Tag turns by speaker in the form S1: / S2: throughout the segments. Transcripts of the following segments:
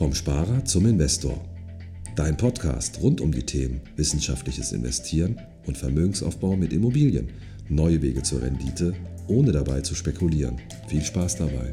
S1: Vom Sparer zum Investor. Dein Podcast rund um die Themen wissenschaftliches Investieren und Vermögensaufbau mit Immobilien. Neue Wege zur Rendite, ohne dabei zu spekulieren. Viel Spaß dabei.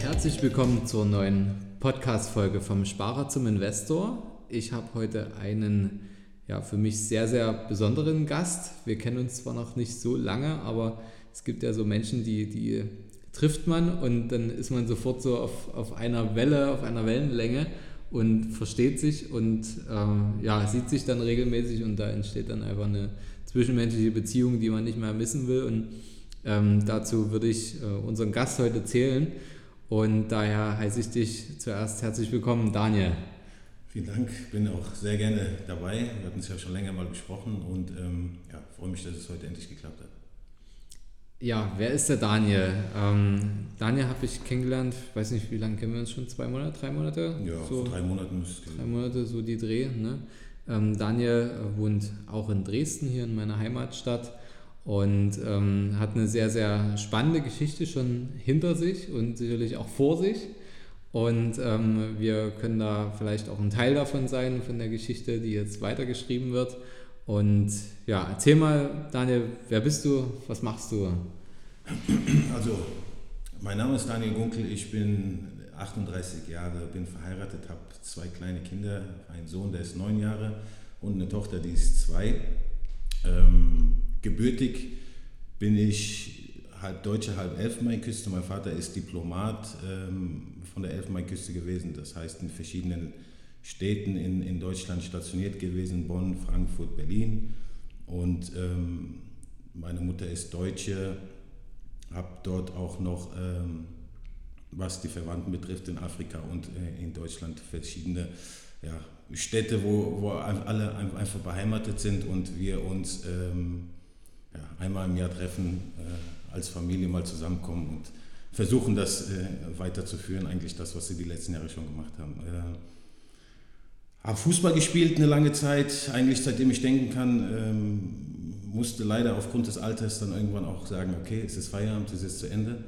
S2: Herzlich willkommen zur neuen Podcast-Folge vom Sparer zum Investor. Ich habe heute einen ja, für mich sehr, sehr besonderen Gast. Wir kennen uns zwar noch nicht so lange, aber es gibt ja so Menschen, die, die trifft man und dann ist man sofort so auf, auf einer Welle, auf einer Wellenlänge und versteht sich und äh, ja, sieht sich dann regelmäßig und da entsteht dann einfach eine zwischenmenschliche Beziehung, die man nicht mehr missen will. Und ähm, dazu würde ich äh, unseren Gast heute zählen. Und daher heiße ich dich zuerst herzlich willkommen, Daniel.
S3: Vielen Dank, bin auch sehr gerne dabei. Wir hatten es ja schon länger mal besprochen und ähm, ja, freue mich, dass es heute endlich geklappt hat.
S2: Ja, wer ist der Daniel? Ähm, Daniel habe ich kennengelernt, ich weiß nicht, wie lange kennen wir uns schon? Zwei Monate, drei Monate?
S3: Ja,
S2: so,
S3: vor drei Monaten müsste
S2: Drei Monate, so die Dreh. Ne? Ähm, Daniel wohnt auch in Dresden, hier in meiner Heimatstadt und ähm, hat eine sehr, sehr spannende Geschichte schon hinter sich und sicherlich auch vor sich. Und ähm, wir können da vielleicht auch ein Teil davon sein, von der Geschichte, die jetzt weitergeschrieben wird. Und ja, erzähl mal, Daniel, wer bist du? Was machst du?
S3: Also, mein Name ist Daniel Gunkel, ich bin 38 Jahre, bin verheiratet, habe zwei kleine Kinder, einen Sohn, der ist neun Jahre und eine Tochter, die ist zwei. Ähm, gebürtig bin ich halb Deutsche, halb Elfenbeinküste. Mein Vater ist Diplomat ähm, von der Elfenbeinküste gewesen, das heißt in verschiedenen Städten in, in Deutschland stationiert gewesen, Bonn, Frankfurt, Berlin. Und ähm, meine Mutter ist Deutsche, habe dort auch noch, ähm, was die Verwandten betrifft, in Afrika und äh, in Deutschland verschiedene ja, Städte, wo, wo alle einfach beheimatet sind und wir uns ähm, ja, einmal im Jahr treffen, äh, als Familie mal zusammenkommen und versuchen, das äh, weiterzuführen, eigentlich das, was sie die letzten Jahre schon gemacht haben. Äh, habe Fußball gespielt eine lange Zeit, eigentlich seitdem ich denken kann, ähm, musste leider aufgrund des Alters dann irgendwann auch sagen, okay, es ist Feierabend, es ist zu Ende,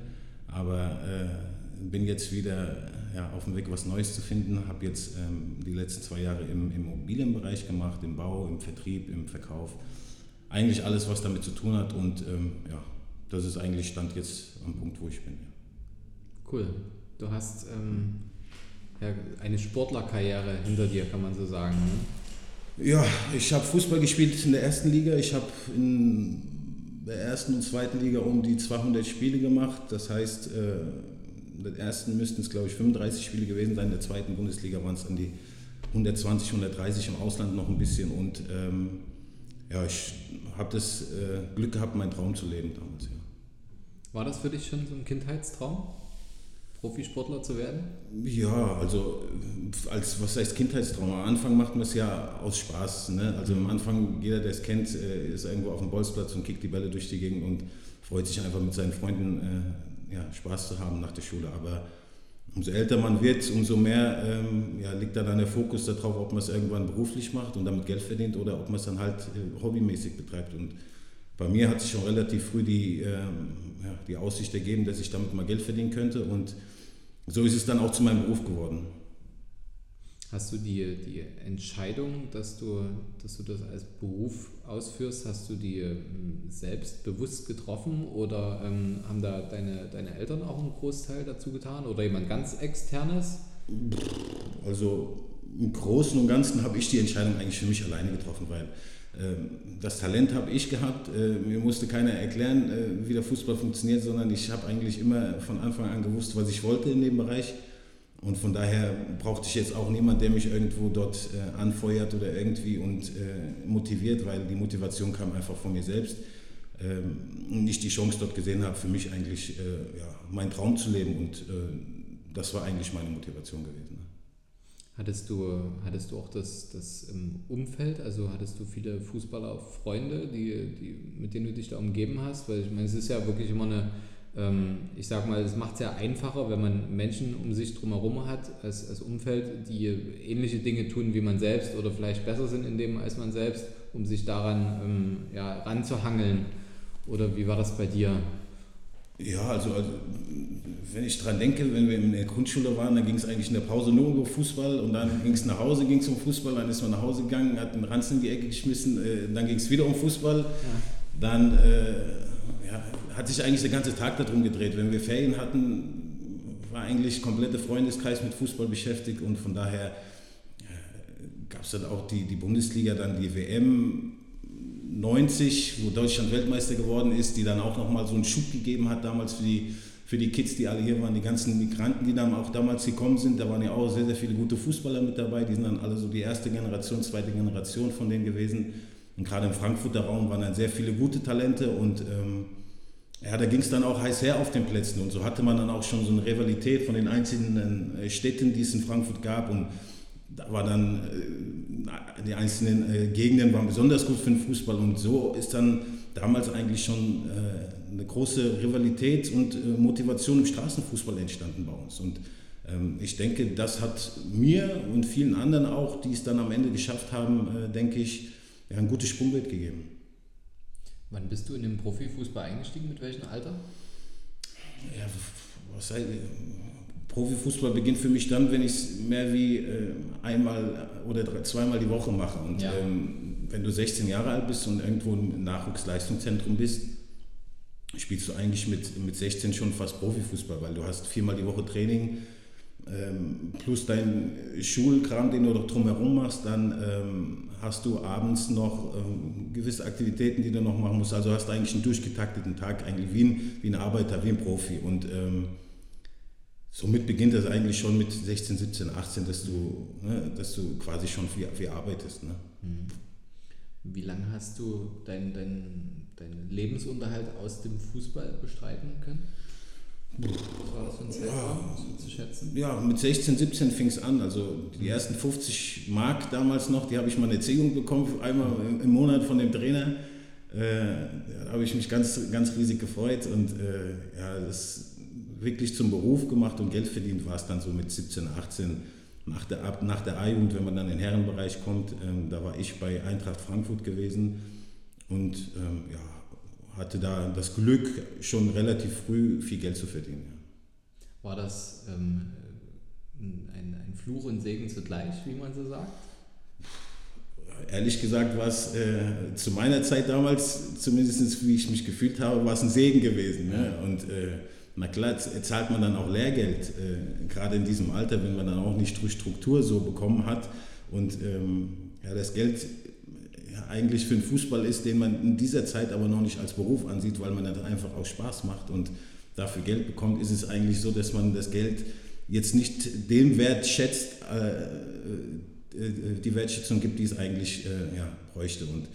S3: aber äh, bin jetzt wieder ja, auf dem Weg, was Neues zu finden, habe jetzt ähm, die letzten zwei Jahre im, im Immobilienbereich gemacht, im Bau, im Vertrieb, im Verkauf, eigentlich alles, was damit zu tun hat und ähm, ja, das ist eigentlich Stand jetzt am Punkt, wo ich bin. Ja.
S2: Cool. Du hast ähm, ja, eine Sportlerkarriere hinter dir, kann man so sagen. Ne?
S3: Ja, ich habe Fußball gespielt in der ersten Liga. Ich habe in der ersten und zweiten Liga um die 200 Spiele gemacht. Das heißt, äh, in der ersten müssten es, glaube ich, 35 Spiele gewesen sein. In der zweiten Bundesliga waren es dann die 120, 130 im Ausland noch ein bisschen. Und ähm, ja, ich habe das äh, Glück gehabt, meinen Traum zu leben damals. Ja.
S2: War das für dich schon so ein Kindheitstraum? Profisportler zu werden?
S3: Ja, also als was heißt Kindheitstraum? Am Anfang macht man es ja aus Spaß. Ne? Also am Anfang, jeder, der es kennt, äh, ist irgendwo auf dem Bolzplatz und kickt die Bälle durch die Gegend und freut sich einfach mit seinen Freunden äh, ja, Spaß zu haben nach der Schule. Aber umso älter man wird, umso mehr ähm, ja, liegt dann der Fokus darauf, ob man es irgendwann beruflich macht und damit Geld verdient oder ob man es dann halt äh, hobbymäßig betreibt. Und bei mir hat sich schon relativ früh die, ähm, ja, die Aussicht ergeben, dass ich damit mal Geld verdienen könnte und so ist es dann auch zu meinem Beruf geworden.
S2: Hast du die, die Entscheidung, dass du, dass du das als Beruf ausführst, hast du die ähm, selbst bewusst getroffen oder ähm, haben da deine, deine Eltern auch einen Großteil dazu getan oder jemand ganz externes?
S3: Also im Großen und Ganzen habe ich die Entscheidung eigentlich für mich alleine getroffen, weil das Talent habe ich gehabt. Äh, mir musste keiner erklären, äh, wie der Fußball funktioniert, sondern ich habe eigentlich immer von Anfang an gewusst, was ich wollte in dem Bereich. Und von daher brauchte ich jetzt auch niemanden, der mich irgendwo dort äh, anfeuert oder irgendwie und motiviert, weil die Motivation kam einfach von mir selbst. Ähm, und ich die Chance dort gesehen habe, für mich eigentlich ja, meinen Traum zu leben. Und das war eigentlich meine Motivation gewesen.
S2: Hattest du, hattest du auch das, das Umfeld, also hattest du viele Fußballer, Freunde, die, die, mit denen du dich da umgeben hast? Weil ich meine, es ist ja wirklich immer eine, ähm, ich sag mal, es macht es ja einfacher, wenn man Menschen um sich drumherum hat, als, als Umfeld, die ähnliche Dinge tun wie man selbst oder vielleicht besser sind in dem als man selbst, um sich daran ähm, ja, ranzuhangeln. Oder wie war das bei dir?
S3: Ja, also, also wenn ich dran denke, wenn wir in der Grundschule waren, dann ging es eigentlich in der Pause nur um Fußball und dann ging es nach Hause, ging es um Fußball, dann ist man nach Hause gegangen, hat einen Ranzen in die Ecke geschmissen, äh, dann ging es wieder um Fußball. Ja. Dann äh, ja, hat sich eigentlich der ganze Tag darum gedreht. Wenn wir Ferien hatten, war eigentlich komplette Freundeskreis mit Fußball beschäftigt und von daher gab es dann auch die, die Bundesliga, dann die WM 90, wo Deutschland Weltmeister geworden ist, die dann auch nochmal so einen Schub gegeben hat damals für die, für die Kids, die alle hier waren, die ganzen Migranten, die dann auch damals gekommen sind. Da waren ja auch sehr, sehr viele gute Fußballer mit dabei. Die sind dann alle so die erste Generation, zweite Generation von denen gewesen. Und gerade im Frankfurter Raum waren dann sehr viele gute Talente und ähm, ja, da ging es dann auch heiß her auf den Plätzen und so hatte man dann auch schon so eine Rivalität von den einzelnen äh, Städten, die es in Frankfurt gab und da war dann äh, die einzelnen äh, Gegenden waren besonders gut für den Fußball und so ist dann damals eigentlich schon äh, eine große Rivalität und Motivation im Straßenfußball entstanden bei uns und ähm, ich denke, das hat mir und vielen anderen auch, die es dann am Ende geschafft haben, denke ich, ein gutes Sprungbild gegeben.
S2: Wann bist du in den Profifußball eingestiegen? Mit welchem Alter?
S3: Ja, was sei, Profifußball beginnt für mich dann, wenn ich es mehr wie äh, einmal oder drei, zweimal die Woche mache. Und ja. ähm, wenn du 16 Jahre alt bist und irgendwo im Nachwuchsleistungszentrum bist, spielst du eigentlich mit, mit 16 schon fast Profifußball, weil du hast viermal die Woche Training ähm, plus dein Schulkram, den du doch drumherum machst, dann ähm, hast du abends noch ähm, gewisse Aktivitäten, die du noch machen musst. Also hast du eigentlich einen durchgetakteten Tag, eigentlich wie ein, wie ein Arbeiter, wie ein Profi. Und ähm, somit beginnt das eigentlich schon mit 16, 17, 18, dass du, ne, dass du quasi schon viel, viel arbeitest. Ne? Mhm.
S2: Wie lange hast du deinen dein, dein Lebensunterhalt aus dem Fußball bestreiten können?
S3: Was war das für ein Zeitraum ja, zu schätzen? Ja, mit 16, 17 fing es an. Also die ersten 50 Mark damals noch, die habe ich mal eine Erziehung bekommen, einmal im Monat von dem Trainer. Äh, da habe ich mich ganz, ganz riesig gefreut und äh, ja, das wirklich zum Beruf gemacht und Geld verdient war es dann so mit 17, 18 nach der, nach der A-Jugend, wenn man dann in den Herrenbereich kommt. Ähm, da war ich bei Eintracht Frankfurt gewesen und ähm, ja, hatte da das Glück, schon relativ früh viel Geld zu verdienen.
S2: Ja. War das ähm, ein, ein, Fluch und Segen zugleich, wie man so sagt?
S3: Ehrlich gesagt war es äh, zu meiner Zeit damals, zumindest wie ich mich gefühlt habe, war es ein Segen gewesen. Ne? Und äh, na klar, zahlt man dann auch Lehrgeld, äh, gerade in diesem Alter, wenn man dann auch nicht durch Struktur so bekommen hat. Und ähm, ja, das Geld eigentlich für den Fußball ist, den man in dieser Zeit aber noch nicht als Beruf ansieht, weil man dann einfach auch Spaß macht und dafür Geld bekommt, ist es eigentlich so, dass man das Geld jetzt nicht den Wert schätzt, äh, äh, die Wertschätzung gibt, die es eigentlich äh, ja, bräuchte. Und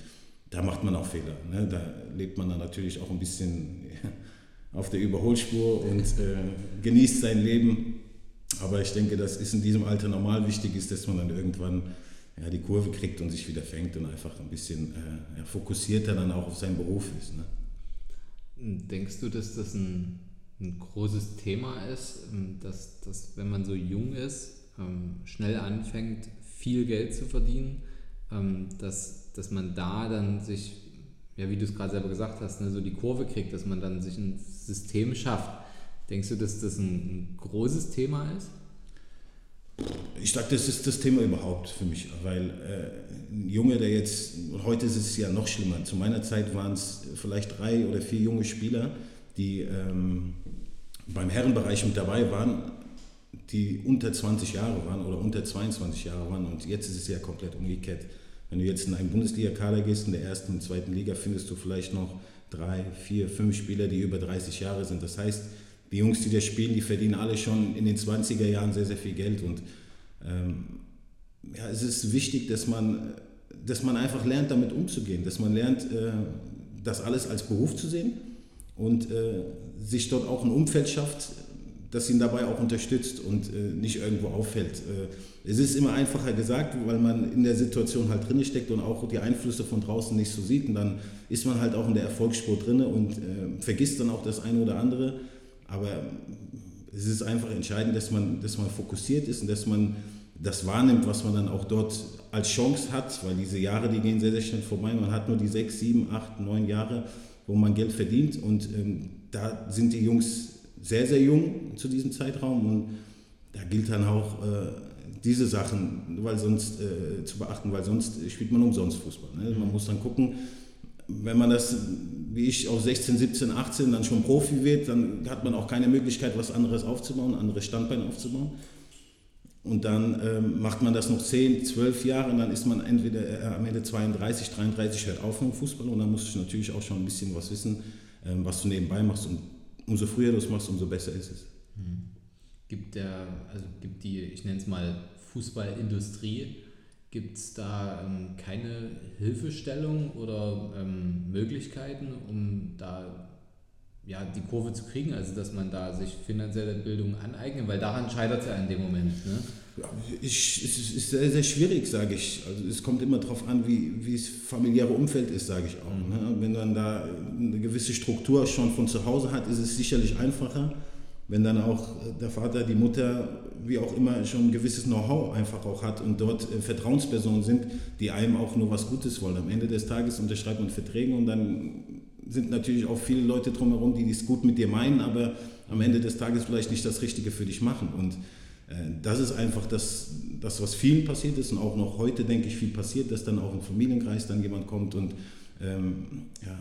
S3: da macht man auch Fehler. Ne? Da lebt man dann natürlich auch ein bisschen auf der Überholspur und äh, genießt sein Leben. Aber ich denke, dass es in diesem Alter normal wichtig ist, dass man dann irgendwann ja, die Kurve kriegt und sich wieder fängt und einfach ein bisschen äh, ja, fokussierter dann auch auf seinen Beruf ist. Ne?
S2: Denkst du, dass das ein, ein großes Thema ist, ähm, dass, dass wenn man so jung ist, ähm, schnell anfängt, viel Geld zu verdienen, ähm, dass, dass man da dann sich, ja, wie du es gerade selber gesagt hast, ne, so die Kurve kriegt, dass man dann sich ein System schafft. Denkst du, dass das ein, ein großes Thema ist?
S3: Ich sage, das ist das Thema überhaupt für mich, weil äh, ein Junge, der jetzt, heute ist es ja noch schlimmer, zu meiner Zeit waren es vielleicht drei oder vier junge Spieler, die ähm, beim Herrenbereich mit dabei waren, die unter 20 Jahre waren oder unter 22 Jahre waren und jetzt ist es ja komplett umgekehrt. Wenn du jetzt in einen Bundesliga-Kader gehst, in der ersten und zweiten Liga, findest du vielleicht noch drei, vier, fünf Spieler, die über 30 Jahre sind. Das heißt, die Jungs, die da spielen, die verdienen alle schon in den 20er Jahren sehr, sehr viel Geld. Und ähm, ja, es ist wichtig, dass man, dass man einfach lernt, damit umzugehen, dass man lernt, äh, das alles als Beruf zu sehen und äh, sich dort auch ein Umfeld schafft, das ihn dabei auch unterstützt und äh, nicht irgendwo auffällt. Äh, es ist immer einfacher gesagt, weil man in der Situation halt drin steckt und auch die Einflüsse von draußen nicht so sieht. Und dann ist man halt auch in der Erfolgsspur drin und äh, vergisst dann auch das eine oder andere. Aber es ist einfach entscheidend, dass man, dass man fokussiert ist und dass man das wahrnimmt, was man dann auch dort als Chance hat, weil diese Jahre, die gehen sehr, sehr schnell vorbei. Man hat nur die sechs, sieben, acht, neun Jahre, wo man Geld verdient. Und ähm, da sind die Jungs sehr, sehr jung zu diesem Zeitraum und da gilt dann auch äh, diese Sachen weil sonst, äh, zu beachten, weil sonst spielt man umsonst Fußball. Ne? Man muss dann gucken, wenn man das, wie ich, auf 16, 17, 18 dann schon Profi wird, dann hat man auch keine Möglichkeit, was anderes aufzubauen, anderes Standbein aufzubauen. Und dann ähm, macht man das noch 10, 12 Jahre und dann ist man entweder äh, am Ende 32, 33, hört auf dem Fußball und dann musst du natürlich auch schon ein bisschen was wissen, ähm, was du nebenbei machst. Und umso früher du es machst, umso besser ist es.
S2: Mhm. Gibt, der, also gibt die, ich nenne es mal Fußballindustrie, gibt es da ähm, keine Hilfestellung oder ähm, Möglichkeiten, um da ja, die Kurve zu kriegen, also dass man da sich finanzielle Bildung aneignet, weil daran scheitert es ja in dem Moment. Ne?
S3: Ja, ich, es ist sehr, sehr schwierig, sage ich. Also es kommt immer darauf an, wie, wie das familiäre Umfeld ist, sage ich auch. Ne? Wenn man da eine gewisse Struktur schon von zu Hause hat, ist es sicherlich einfacher. Wenn dann auch der Vater, die Mutter, wie auch immer, schon ein gewisses Know-how einfach auch hat und dort äh, Vertrauenspersonen sind, die einem auch nur was Gutes wollen. Am Ende des Tages unterschreibt man Verträge und dann sind natürlich auch viele Leute drumherum, die es gut mit dir meinen, aber am Ende des Tages vielleicht nicht das Richtige für dich machen. Und äh, das ist einfach das, das, was vielen passiert ist und auch noch heute, denke ich, viel passiert, dass dann auch im Familienkreis dann jemand kommt und ähm, ja,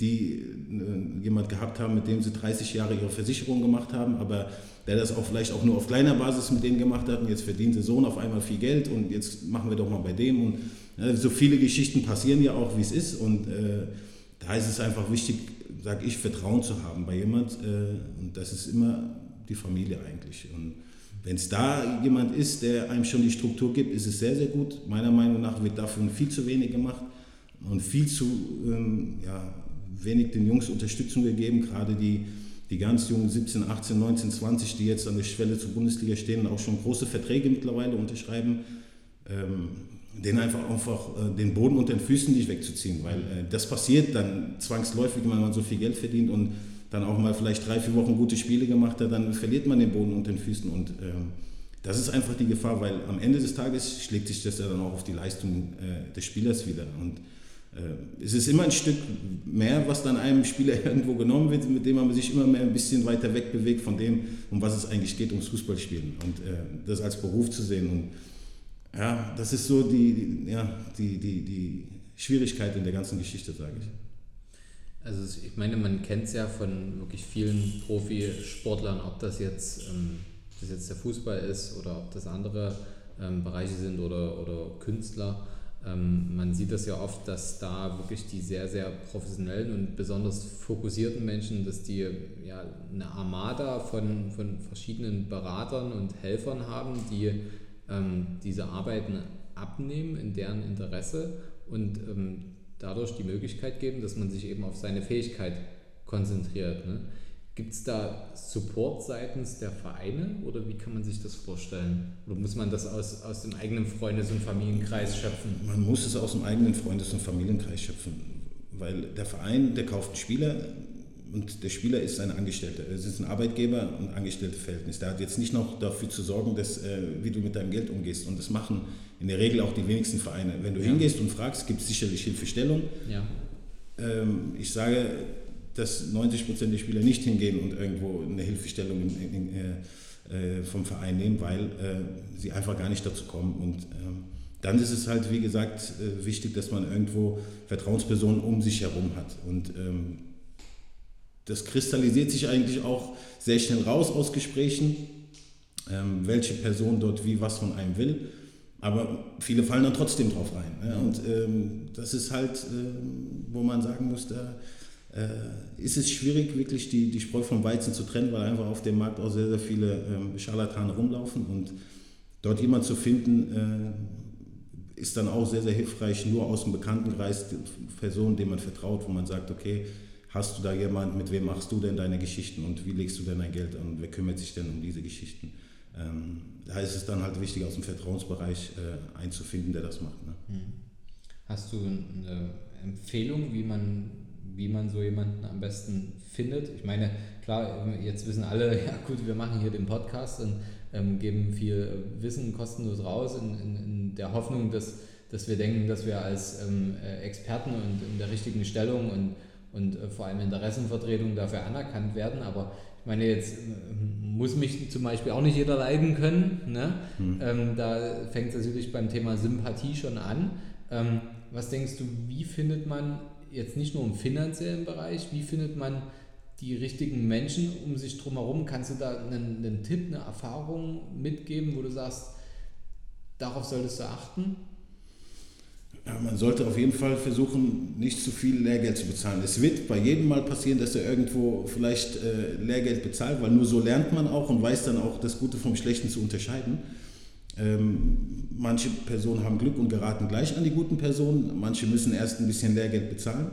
S3: die äh, jemand gehabt haben, mit dem sie 30 Jahre ihre Versicherung gemacht haben, aber der das auch vielleicht auch nur auf kleiner Basis mit denen gemacht hat und jetzt verdient der Sohn auf einmal viel Geld und jetzt machen wir doch mal bei dem und so viele Geschichten passieren ja auch, wie es ist und äh, da ist es einfach wichtig, sage ich, Vertrauen zu haben bei jemand äh, und das ist immer die Familie eigentlich und wenn es da jemand ist, der einem schon die Struktur gibt, ist es sehr, sehr gut. Meiner Meinung nach wird dafür viel zu wenig gemacht und viel zu ähm, ja, wenig den Jungs Unterstützung gegeben, gerade die, die ganz jungen 17, 18, 19, 20, die jetzt an der Schwelle zur Bundesliga stehen und auch schon große Verträge mittlerweile unterschreiben. Ähm, denen einfach, einfach äh, den Boden unter den Füßen nicht wegzuziehen, weil äh, das passiert dann zwangsläufig, wenn man so viel Geld verdient und dann auch mal vielleicht drei, vier Wochen gute Spiele gemacht hat, dann verliert man den Boden unter den Füßen und ähm, das ist einfach die Gefahr, weil am Ende des Tages schlägt sich das ja dann auch auf die Leistung äh, des Spielers wieder und äh, es ist immer ein Stück mehr, was dann einem Spieler irgendwo genommen wird, mit dem man sich immer mehr ein bisschen weiter wegbewegt von dem, um was es eigentlich geht, ums Fußballspielen und äh, das als Beruf zu sehen und ja, das ist so die, ja, die, die, die Schwierigkeit in der ganzen Geschichte, sage ich.
S2: Also ich meine, man kennt es ja von wirklich vielen Profisportlern, ob das jetzt, ähm, das jetzt der Fußball ist oder ob das andere ähm, Bereiche sind oder, oder Künstler. Ähm, man sieht das ja oft, dass da wirklich die sehr, sehr professionellen und besonders fokussierten Menschen, dass die ja eine Armada von, von verschiedenen Beratern und Helfern haben, die ähm, diese Arbeiten abnehmen in deren Interesse und ähm, dadurch die Möglichkeit geben, dass man sich eben auf seine Fähigkeit konzentriert. Ne? Gibt es da Support seitens der Vereine oder wie kann man sich das vorstellen? Oder muss man das aus, aus dem eigenen Freundes- und Familienkreis schöpfen?
S3: Man muss es aus dem eigenen Freundes- und Familienkreis schöpfen, weil der Verein, der kauft einen Spieler, und der Spieler ist ein Angestellter. Es ist ein Arbeitgeber- und Angestellteverhältnis. Der hat jetzt nicht noch dafür zu sorgen, dass, äh, wie du mit deinem Geld umgehst. Und das machen in der Regel auch die wenigsten Vereine. Wenn du ja. hingehst und fragst, gibt es sicherlich Hilfestellung. Ja. Ähm, ich sage, dass 90 Prozent der Spieler nicht hingehen und irgendwo eine Hilfestellung in, in, äh, äh, vom Verein nehmen, weil äh, sie einfach gar nicht dazu kommen. Und ähm, dann ist es halt, wie gesagt, äh, wichtig, dass man irgendwo Vertrauenspersonen um sich herum hat. Und ähm, das kristallisiert sich eigentlich auch sehr schnell raus aus Gesprächen, ähm, welche Person dort wie was von einem will. Aber viele fallen dann trotzdem drauf rein. Ja, und ähm, das ist halt, äh, wo man sagen muss, da äh, ist es schwierig, wirklich die, die Spreu vom Weizen zu trennen, weil einfach auf dem Markt auch sehr, sehr viele ähm, Scharlatane rumlaufen. Und dort jemand zu finden, äh, ist dann auch sehr, sehr hilfreich, nur aus dem Bekanntenkreis, Personen, denen man vertraut, wo man sagt, okay, Hast du da jemanden, mit wem machst du denn deine Geschichten und wie legst du denn dein Geld an? Wer kümmert sich denn um diese Geschichten? Ähm, da ist es dann halt wichtig, aus dem Vertrauensbereich äh, einzufinden, der das macht. Ne? Mhm.
S2: Hast du eine Empfehlung, wie man, wie man so jemanden am besten findet? Ich meine, klar, jetzt wissen alle, ja gut, wir machen hier den Podcast und ähm, geben viel Wissen kostenlos raus in, in, in der Hoffnung, dass dass wir denken, dass wir als ähm, äh, Experten und in der richtigen Stellung und, und äh, vor allem Interessenvertretung dafür anerkannt werden. Aber ich meine, jetzt äh, muss mich zum Beispiel auch nicht jeder leiden können. Ne? Mhm. Ähm, da fängt es natürlich beim Thema Sympathie schon an. Ähm, was denkst du, wie findet man jetzt nicht nur im finanziellen Bereich, wie findet man die richtigen Menschen um sich drumherum? Kannst du da einen, einen Tipp, eine Erfahrung mitgeben, wo du sagst, darauf solltest du achten?
S3: Man sollte auf jeden Fall versuchen, nicht zu viel Lehrgeld zu bezahlen. Es wird bei jedem Mal passieren, dass er irgendwo vielleicht äh, Lehrgeld bezahlt, weil nur so lernt man auch und weiß dann auch das Gute vom Schlechten zu unterscheiden. Ähm, manche Personen haben Glück und geraten gleich an die guten Personen, manche müssen erst ein bisschen Lehrgeld bezahlen.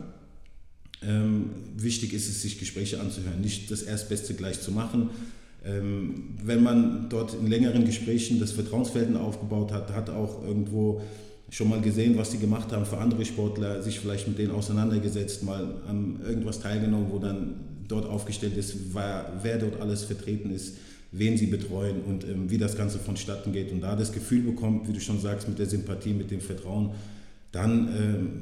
S3: Ähm, wichtig ist es, sich Gespräche anzuhören, nicht das Erstbeste gleich zu machen. Ähm, wenn man dort in längeren Gesprächen das Vertrauensverhältnis aufgebaut hat, hat auch irgendwo schon mal gesehen, was die gemacht haben für andere Sportler, sich vielleicht mit denen auseinandergesetzt, mal an irgendwas teilgenommen, wo dann dort aufgestellt ist, wer, wer dort alles vertreten ist wen sie betreuen und ähm, wie das Ganze vonstatten geht und da das Gefühl bekommt, wie du schon sagst, mit der Sympathie, mit dem Vertrauen, dann ähm,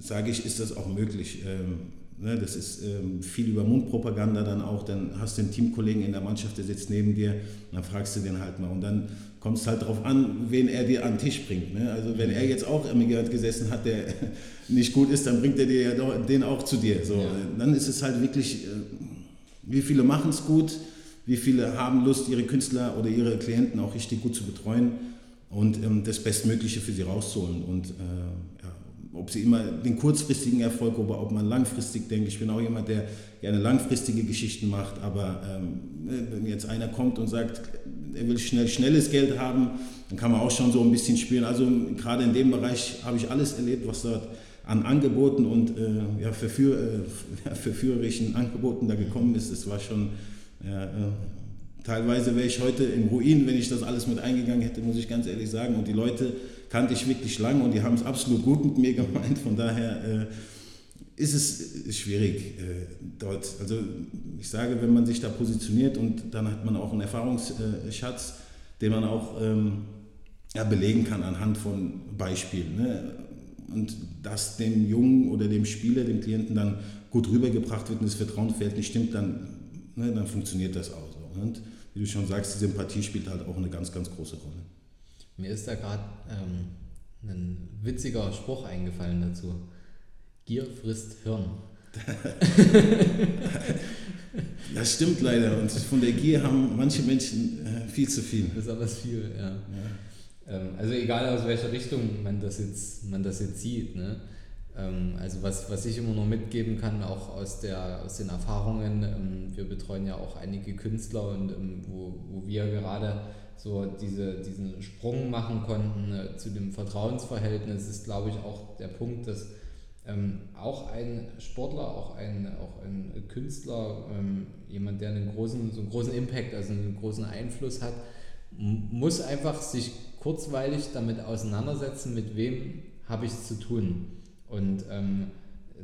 S3: sage ich, ist das auch möglich. Ähm, ne, das ist ähm, viel über Mundpropaganda dann auch, dann hast du einen Teamkollegen in der Mannschaft, der sitzt neben dir, dann fragst du den halt mal und dann kommt es halt darauf an, wen er dir an den Tisch bringt. Ne? Also wenn er jetzt auch immer gesessen hat, der nicht gut ist, dann bringt er dir ja den auch zu dir. So. Ja. Dann ist es halt wirklich, äh, wie viele machen es gut, wie viele haben Lust, ihre Künstler oder ihre Klienten auch richtig gut zu betreuen und ähm, das Bestmögliche für sie rauszuholen. Und äh, ja, ob sie immer den kurzfristigen Erfolg oder ob man langfristig denkt. Ich bin auch jemand, der gerne langfristige Geschichten macht, aber ähm, wenn jetzt einer kommt und sagt, er will schnell schnelles Geld haben, dann kann man auch schon so ein bisschen spielen. Also gerade in dem Bereich habe ich alles erlebt, was dort an Angeboten und äh, ja, verführ, äh, verführerischen Angeboten da gekommen ist. Es war schon ja, äh, teilweise wäre ich heute im Ruin, wenn ich das alles mit eingegangen hätte, muss ich ganz ehrlich sagen. Und die Leute kannte ich wirklich lang und die haben es absolut gut mit mir gemeint. Von daher äh, ist es schwierig äh, dort. Also ich sage, wenn man sich da positioniert und dann hat man auch einen Erfahrungsschatz, den man auch ähm, ja, belegen kann anhand von Beispielen. Ne? Und dass dem Jungen oder dem Spieler, dem Klienten dann gut rübergebracht wird und das Vertrauen fällt nicht stimmt, dann ne, dann funktioniert das auch so. Und wie du schon sagst, die Sympathie spielt halt auch eine ganz, ganz große Rolle.
S2: Mir ist da gerade ähm, ein witziger Spruch eingefallen dazu. Gier frisst Hirn.
S3: das stimmt leider. Und von der Gier haben manche Menschen äh, viel zu viel.
S2: Besonders viel, ja. ja. Ähm, also egal aus welcher Richtung man das jetzt, man das jetzt sieht. Ne? Ähm, also was, was ich immer noch mitgeben kann, auch aus, der, aus den Erfahrungen, ähm, wir betreuen ja auch einige Künstler und ähm, wo, wo wir gerade so diese, diesen Sprung machen konnten äh, zu dem Vertrauensverhältnis, ist glaube ich auch der Punkt, dass ähm, auch ein Sportler, auch ein, auch ein Künstler, ähm, jemand, der einen großen, so einen großen Impact, also einen großen Einfluss hat, muss einfach sich kurzweilig damit auseinandersetzen, mit wem habe ich es zu tun. Und ähm,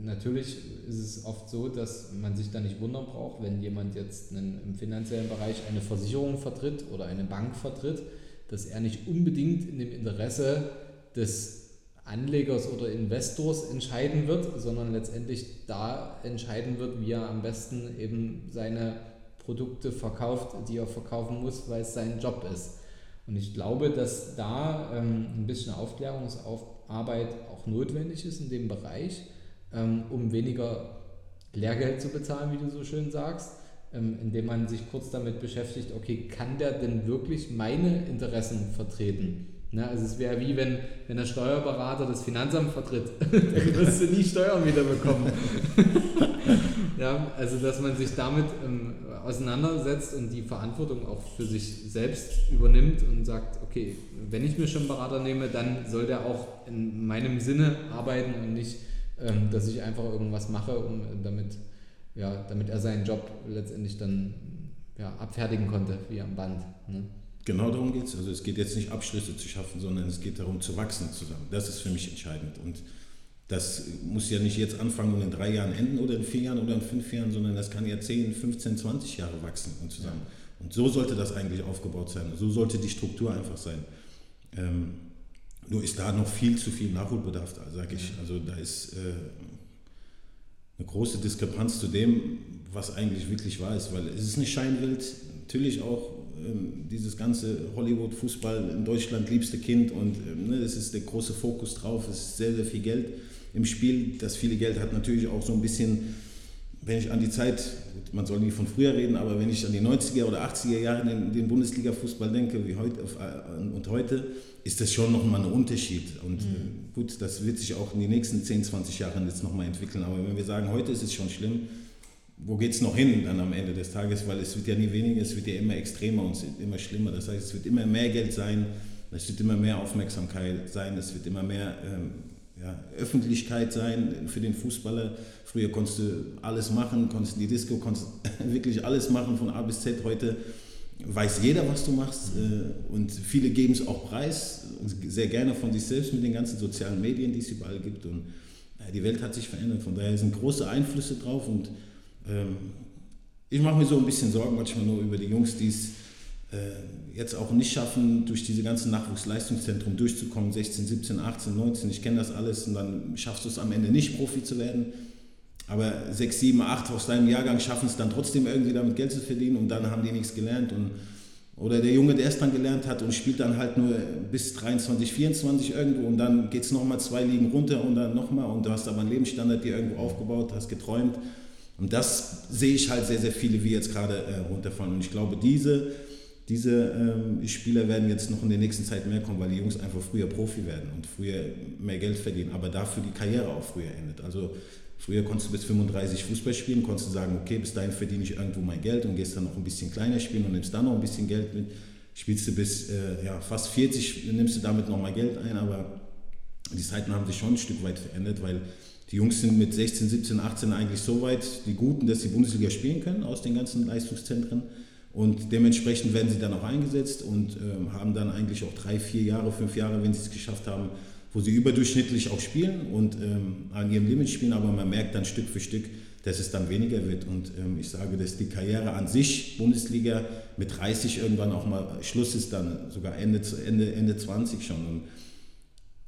S2: natürlich ist es oft so, dass man sich da nicht wundern braucht, wenn jemand jetzt einen, im finanziellen Bereich eine Versicherung vertritt oder eine Bank vertritt, dass er nicht unbedingt in dem Interesse des Anlegers oder Investors entscheiden wird, sondern letztendlich da entscheiden wird, wie er am besten eben seine Produkte verkauft, die er verkaufen muss, weil es sein Job ist. Und ich glaube, dass da ähm, ein bisschen Aufklärungsarbeit auch notwendig ist in dem Bereich, ähm, um weniger Lehrgeld zu bezahlen, wie du so schön sagst, ähm, indem man sich kurz damit beschäftigt, okay, kann der denn wirklich meine Interessen vertreten? Ne, also es wäre wie wenn, wenn der Steuerberater das Finanzamt vertritt, dann wirst du nie Steuern wiederbekommen. ja, also dass man sich damit ähm, auseinandersetzt und die Verantwortung auch für sich selbst übernimmt und sagt, okay, wenn ich mir schon einen Berater nehme, dann soll der auch in meinem Sinne arbeiten und nicht, ähm, dass ich einfach irgendwas mache, um damit, ja, damit er seinen Job letztendlich dann ja, abfertigen konnte, wie am Band. Ne?
S3: Genau darum geht es. Also es geht jetzt nicht Abschlüsse zu schaffen, sondern es geht darum zu wachsen zusammen. Das ist für mich entscheidend. Und das muss ja nicht jetzt anfangen und in drei Jahren enden oder in vier Jahren oder in fünf Jahren, sondern das kann ja 10, 15, 20 Jahre wachsen und zusammen. Und so sollte das eigentlich aufgebaut sein. So sollte die Struktur einfach sein. Ähm, nur ist da noch viel zu viel Nachholbedarf da, sage ich. Also da ist äh, eine große Diskrepanz zu dem, was eigentlich wirklich wahr ist, weil es ist eine Scheinwelt, natürlich auch ähm, dieses ganze Hollywood-Fußball. In Deutschland liebste Kind und ähm, ne, es ist der große Fokus drauf, es ist sehr, sehr viel Geld im Spiel. Das viele Geld hat natürlich auch so ein bisschen, wenn ich an die Zeit, man soll nie von früher reden, aber wenn ich an die 90er oder 80er Jahre den, den Bundesliga-Fußball denke wie heute äh, und heute, ist das schon nochmal ein Unterschied. Und mhm. Äh, gut, das wird sich auch in den nächsten 10, 20 Jahren jetzt nochmal entwickeln. Aber wenn wir sagen, heute ist es schon schlimm, wo geht es noch hin dann am Ende des Tages? Weil es wird ja nie weniger, es wird ja immer extremer und immer schlimmer. Das heißt, es wird immer mehr Geld sein, es wird immer mehr Aufmerksamkeit sein, es wird immer mehr ähm, ja, Öffentlichkeit sein für den Fußballer. Früher konntest du alles machen, konntest in die Disco, konntest wirklich alles machen von A bis Z. Heute weiß jeder, was du machst äh, und viele geben es auch preis, sehr gerne von sich selbst mit den ganzen sozialen Medien, die es überall gibt. Und äh, die Welt hat sich verändert, von daher sind große Einflüsse drauf und ähm, ich mache mir so ein bisschen Sorgen manchmal nur über die Jungs, die es jetzt auch nicht schaffen, durch diese ganzen Nachwuchsleistungszentren durchzukommen, 16, 17, 18, 19, ich kenne das alles und dann schaffst du es am Ende nicht, Profi zu werden. Aber 6, 7, 8 aus deinem Jahrgang schaffen es dann trotzdem irgendwie damit Geld zu verdienen und dann haben die nichts gelernt. Und, oder der Junge, der es dann gelernt hat und spielt dann halt nur bis 23, 24 irgendwo und dann geht es nochmal zwei Ligen runter und dann nochmal und du hast aber einen Lebensstandard dir irgendwo aufgebaut, hast geträumt und das sehe ich halt sehr, sehr viele, wie jetzt gerade äh, runterfallen. Und ich glaube, diese, diese ähm, Spieler werden jetzt noch in der nächsten Zeit mehr kommen, weil die Jungs einfach früher Profi werden und früher mehr Geld verdienen, aber dafür die Karriere auch früher endet. Also früher konntest du bis 35 Fußball spielen, konntest du sagen, okay, bis dahin verdiene ich irgendwo mein Geld und gehst dann noch ein bisschen kleiner spielen und nimmst dann noch ein bisschen Geld mit. Spielst du bis äh, ja, fast 40, nimmst du damit noch mal Geld ein, aber die Zeiten haben sich schon ein Stück weit verändert, weil die Jungs sind mit 16, 17, 18 eigentlich so weit, die Guten, dass sie Bundesliga spielen können aus den ganzen Leistungszentren. Und dementsprechend werden sie dann auch eingesetzt und äh, haben dann eigentlich auch drei, vier Jahre, fünf Jahre, wenn sie es geschafft haben, wo sie überdurchschnittlich auch spielen und ähm, an ihrem Limit spielen. Aber man merkt dann Stück für Stück, dass es dann weniger wird. Und ähm, ich sage, dass die Karriere an sich, Bundesliga, mit 30 irgendwann auch mal Schluss ist, dann sogar Ende, Ende, Ende 20 schon. Und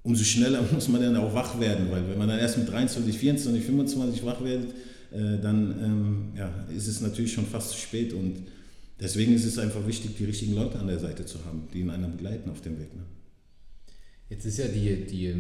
S3: umso schneller muss man dann auch wach werden, weil wenn man dann erst mit 23, 24, 25 wach wird, äh, dann ähm, ja, ist es natürlich schon fast zu spät und deswegen ist es einfach wichtig, die richtigen Leute an der Seite zu haben, die ihn einen begleiten auf dem Weg. Ne?
S2: Jetzt ist ja die, die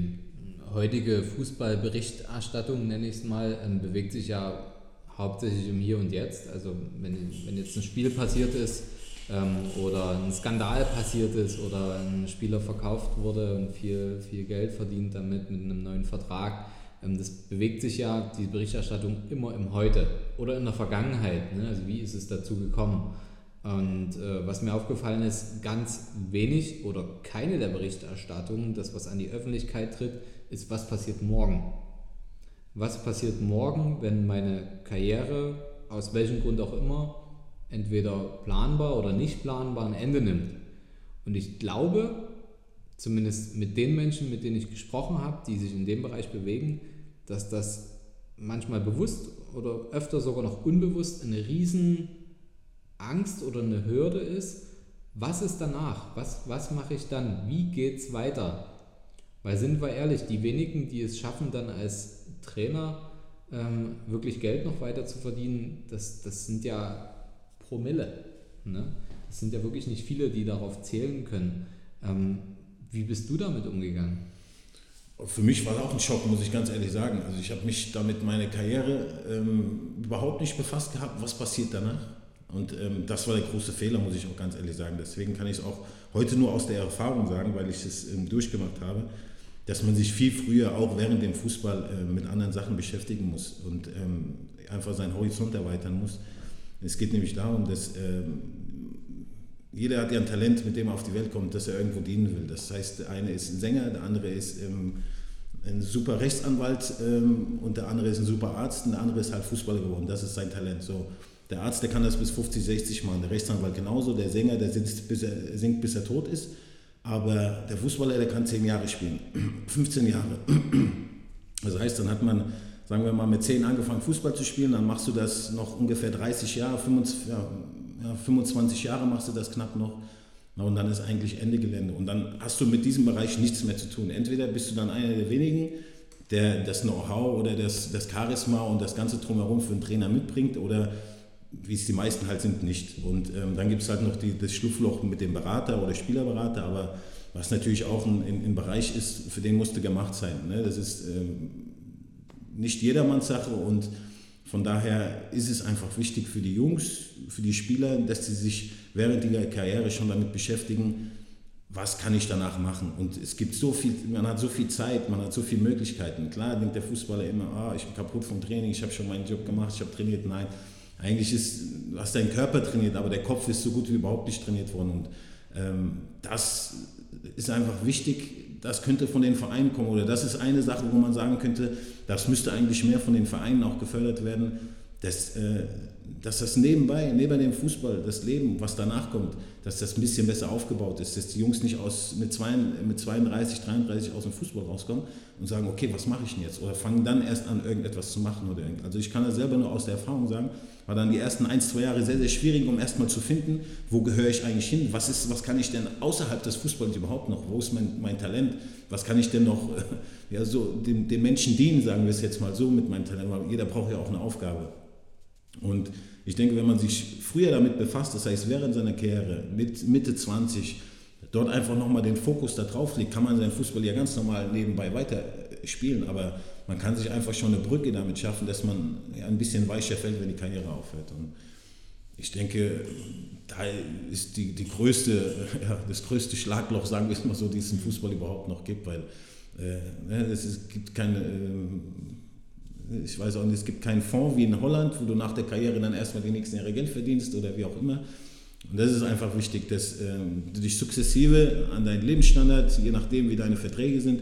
S2: heutige Fußballberichterstattung, nenne ich es mal, ähm, bewegt sich ja hauptsächlich im Hier und Jetzt. Also wenn, wenn jetzt ein Spiel passiert ist, ähm, oder ein Skandal passiert ist oder ein Spieler verkauft wurde und viel, viel Geld verdient damit mit einem neuen Vertrag. Ähm, das bewegt sich ja, die Berichterstattung, immer im Heute oder in der Vergangenheit. Ne? Also wie ist es dazu gekommen? Und äh, was mir aufgefallen ist, ganz wenig oder keine der Berichterstattungen, das was an die Öffentlichkeit tritt, ist, was passiert morgen. Was passiert morgen, wenn meine Karriere, aus welchem Grund auch immer, entweder planbar oder nicht planbar ein Ende nimmt. Und ich glaube, zumindest mit den Menschen, mit denen ich gesprochen habe, die sich in dem Bereich bewegen, dass das manchmal bewusst oder öfter sogar noch unbewusst eine riesen Angst oder eine Hürde ist. Was ist danach? Was, was mache ich dann? Wie geht es weiter? Weil sind wir ehrlich, die wenigen, die es schaffen, dann als Trainer ähm, wirklich Geld noch weiter zu verdienen, das, das sind ja Promille. Ne? Es sind ja wirklich nicht viele, die darauf zählen können. Ähm, wie bist du damit umgegangen?
S3: Für mich war das auch ein Schock, muss ich ganz ehrlich sagen. Also ich habe mich damit meine Karriere ähm, überhaupt nicht befasst gehabt, was passiert danach. Und ähm, das war der große Fehler, muss ich auch ganz ehrlich sagen. Deswegen kann ich es auch heute nur aus der Erfahrung sagen, weil ich es ähm, durchgemacht habe, dass man sich viel früher auch während dem Fußball äh, mit anderen Sachen beschäftigen muss und ähm, einfach seinen Horizont erweitern muss. Es geht nämlich darum, dass ähm, jeder hat ja ein Talent, mit dem er auf die Welt kommt, dass er irgendwo dienen will. Das heißt, der eine ist ein Sänger, der andere ist ähm, ein super Rechtsanwalt ähm, und der andere ist ein super Arzt und der andere ist halt Fußballer geworden. Das ist sein Talent. So, der Arzt, der kann das bis 50, 60 machen, der Rechtsanwalt genauso, der Sänger, der singt bis er, singt, bis er tot ist. Aber der Fußballer, der kann 10 Jahre spielen, 15 Jahre. Das heißt, dann hat man sagen wir mal, mit 10 angefangen Fußball zu spielen, dann machst du das noch ungefähr 30 Jahre, 25, ja, 25 Jahre machst du das knapp noch. Und dann ist eigentlich Ende Gelände. Und dann hast du mit diesem Bereich nichts mehr zu tun. Entweder bist du dann einer der wenigen, der das Know-how oder das, das Charisma und das ganze Drumherum für einen Trainer mitbringt oder wie es die meisten halt sind, nicht. Und ähm, dann gibt es halt noch die, das Schlupfloch mit dem Berater oder Spielerberater, aber was natürlich auch ein, ein, ein Bereich ist, für den musste gemacht sein. Ne? Das ist ähm, nicht jedermanns Sache und von daher ist es einfach wichtig für die Jungs, für die Spieler, dass sie sich während ihrer Karriere schon damit beschäftigen, was kann ich danach machen? Und es gibt so viel, man hat so viel Zeit, man hat so viele Möglichkeiten. Klar denkt der Fußballer immer, ah, ich bin kaputt vom Training, ich habe schon meinen Job gemacht, ich habe trainiert. Nein, eigentlich ist, du hast deinen Körper trainiert, aber der Kopf ist so gut wie überhaupt nicht trainiert worden. Und ähm, das ist einfach wichtig, das könnte von den Vereinen kommen. Oder das ist eine Sache, wo man sagen könnte, das müsste eigentlich mehr von den Vereinen auch gefördert werden, dass, äh, dass das nebenbei, neben dem Fußball, das Leben, was danach kommt, dass das ein bisschen besser aufgebaut ist, dass die Jungs nicht aus, mit, zwei, mit 32, 33 aus dem Fußball rauskommen und sagen, okay, was mache ich denn jetzt? Oder fangen dann erst an, irgendetwas zu machen. Oder also ich kann das selber nur aus der Erfahrung sagen, war dann die ersten ein, zwei Jahre sehr, sehr schwierig, um erstmal zu finden, wo gehöre ich eigentlich hin, was, ist, was kann ich denn außerhalb des Fußballs überhaupt noch, wo ist mein, mein Talent, was kann ich denn noch ja, so dem, dem Menschen dienen, sagen wir es jetzt mal so mit meinem Talent, weil jeder braucht ja auch eine Aufgabe. Und ich denke, wenn man sich früher damit befasst, das heißt während seiner Karriere, mit Mitte 20, dort einfach nochmal den Fokus da drauf legt, kann man seinen Fußball ja ganz normal nebenbei weiter spielen, aber man kann sich einfach schon eine Brücke damit schaffen, dass man ein bisschen weicher fällt, wenn die Karriere aufhört. Und ich denke, da ist die, die größte, ja, das größte Schlagloch, sagen wir es mal so, die es im Fußball überhaupt noch gibt, weil äh, ne, es gibt keine, äh, ich weiß auch nicht, es gibt keinen Fonds wie in Holland, wo du nach der Karriere dann erstmal die nächsten Jahre Geld verdienst oder wie auch immer. Und das ist einfach wichtig, dass ähm, du dich sukzessive an deinen Lebensstandard, je nachdem wie deine Verträge sind,